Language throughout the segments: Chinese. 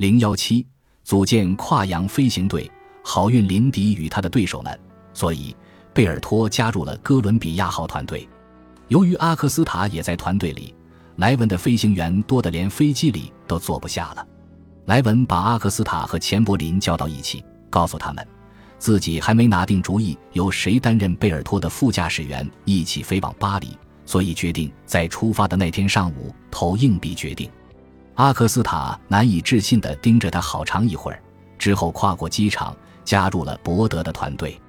零幺七，组建跨洋飞行队，好运林迪与他的对手们，所以贝尔托加入了哥伦比亚号团队。由于阿克斯塔也在团队里，莱文的飞行员多得连飞机里都坐不下了。莱文把阿克斯塔和钱柏林叫到一起，告诉他们，自己还没拿定主意由谁担任贝尔托的副驾驶员，一起飞往巴黎，所以决定在出发的那天上午投硬币决定。阿克斯塔难以置信地盯着他好长一会儿，之后跨过机场，加入了伯德的团队。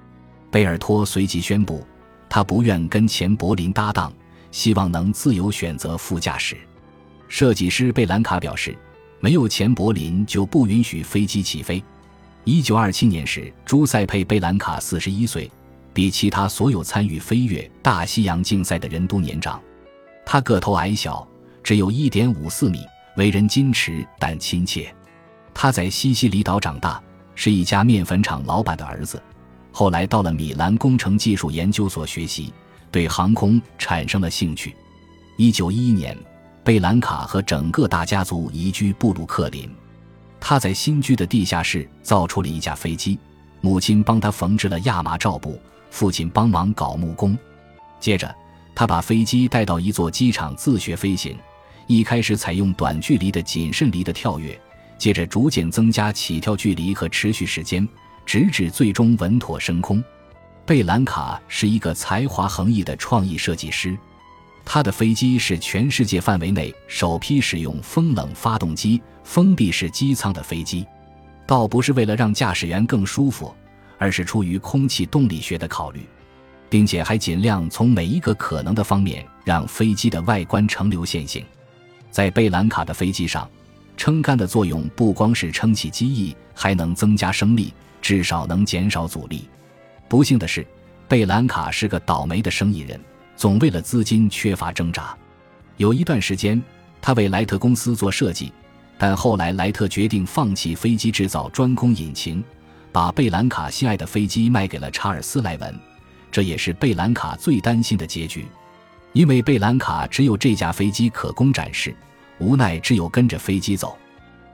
贝尔托随即宣布，他不愿跟钱柏林搭档，希望能自由选择副驾驶。设计师贝兰卡表示，没有钱柏林就不允许飞机起飞。一九二七年时，朱塞佩·贝兰卡四十一岁，比其他所有参与飞越大西洋竞赛的人都年长。他个头矮小，只有一点五四米。为人矜持但亲切，他在西西里岛长大，是一家面粉厂老板的儿子。后来到了米兰工程技术研究所学习，对航空产生了兴趣。一九一一年，贝兰卡和整个大家族移居布鲁克林。他在新居的地下室造出了一架飞机，母亲帮他缝制了亚麻罩布，父亲帮忙搞木工。接着，他把飞机带到一座机场自学飞行。一开始采用短距离的谨慎离的跳跃，接着逐渐增加起跳距离和持续时间，直至最终稳妥升空。贝兰卡是一个才华横溢的创意设计师，他的飞机是全世界范围内首批使用风冷发动机、封闭式机舱的飞机，倒不是为了让驾驶员更舒服，而是出于空气动力学的考虑，并且还尽量从每一个可能的方面让飞机的外观呈流线型。在贝兰卡的飞机上，撑杆的作用不光是撑起机翼，还能增加升力，至少能减少阻力。不幸的是，贝兰卡是个倒霉的生意人，总为了资金缺乏挣扎。有一段时间，他为莱特公司做设计，但后来莱特决定放弃飞机制造，专攻引擎，把贝兰卡心爱的飞机卖给了查尔斯·莱文。这也是贝兰卡最担心的结局。因为贝兰卡只有这架飞机可供展示，无奈只有跟着飞机走。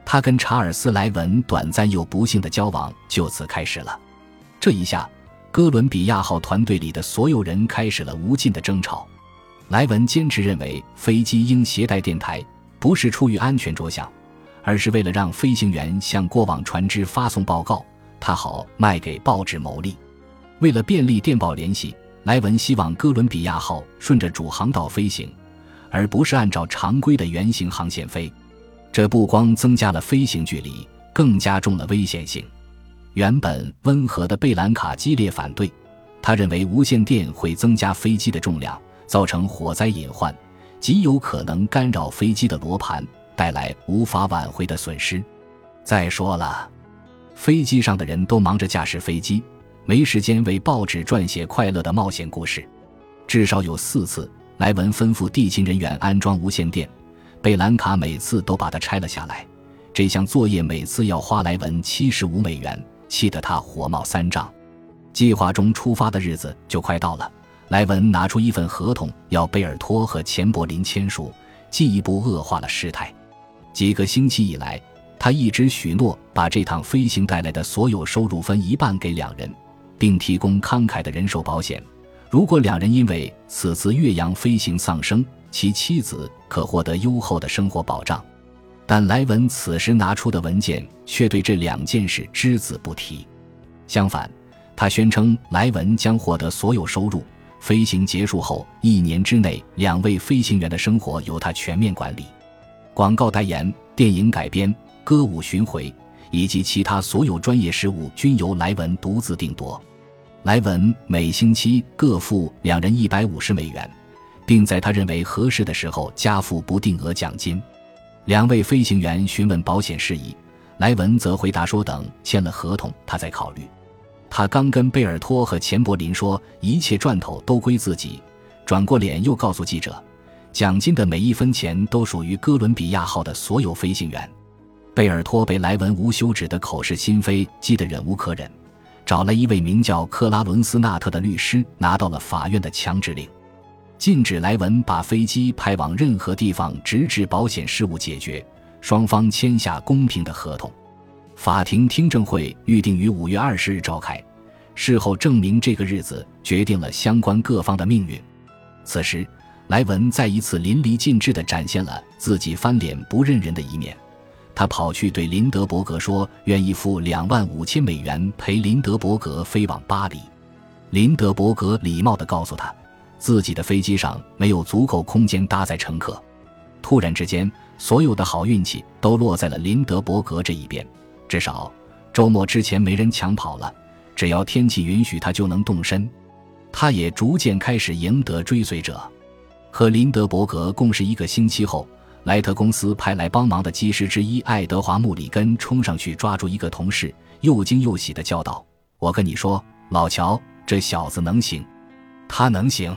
他跟查尔斯·莱文短暂又不幸的交往就此开始了。这一下，哥伦比亚号团队里的所有人开始了无尽的争吵。莱文坚持认为飞机应携带电台，不是出于安全着想，而是为了让飞行员向过往船只发送报告，他好卖给报纸牟利。为了便利电报联系。莱文希望哥伦比亚号顺着主航道飞行，而不是按照常规的圆形航线飞。这不光增加了飞行距离，更加重了危险性。原本温和的贝兰卡激烈反对，他认为无线电会增加飞机的重量，造成火灾隐患，极有可能干扰飞机的罗盘，带来无法挽回的损失。再说了，飞机上的人都忙着驾驶飞机。没时间为报纸撰写快乐的冒险故事，至少有四次，莱文吩咐地勤人员安装无线电，贝兰卡每次都把它拆了下来。这项作业每次要花莱文七十五美元，气得他火冒三丈。计划中出发的日子就快到了，莱文拿出一份合同要贝尔托和钱柏林签署，进一步恶化了事态。几个星期以来，他一直许诺把这趟飞行带来的所有收入分一半给两人。并提供慷慨的人寿保险，如果两人因为此次越洋飞行丧生，其妻子可获得优厚的生活保障。但莱文此时拿出的文件却对这两件事只字不提。相反，他宣称莱文将获得所有收入，飞行结束后一年之内，两位飞行员的生活由他全面管理。广告代言、电影改编、歌舞巡回以及其他所有专业事务均由莱文独自定夺。莱文每星期各付两人一百五十美元，并在他认为合适的时候加付不定额奖金。两位飞行员询问保险事宜，莱文则回答说：“等签了合同，他再考虑。”他刚跟贝尔托和钱柏林说一切赚头都归自己，转过脸又告诉记者：“奖金的每一分钱都属于哥伦比亚号的所有飞行员。”贝尔托被莱文无休止的口是心非激得忍无可忍。找了一位名叫克拉伦斯纳特的律师，拿到了法院的强制令，禁止莱文把飞机派往任何地方，直至保险事务解决。双方签下公平的合同。法庭听证会预定于五月二十日召开。事后证明，这个日子决定了相关各方的命运。此时，莱文再一次淋漓尽致地展现了自己翻脸不认人的一面。他跑去对林德伯格说：“愿意付两万五千美元陪林德伯格飞往巴黎。”林德伯格礼貌地告诉他，自己的飞机上没有足够空间搭载乘客。突然之间，所有的好运气都落在了林德伯格这一边。至少，周末之前没人抢跑了。只要天气允许，他就能动身。他也逐渐开始赢得追随者。和林德伯格共事一个星期后，莱特公司派来帮忙的技师之一爱德华·穆里根冲上去抓住一个同事，又惊又喜地叫道：“我跟你说，老乔，这小子能行，他能行。”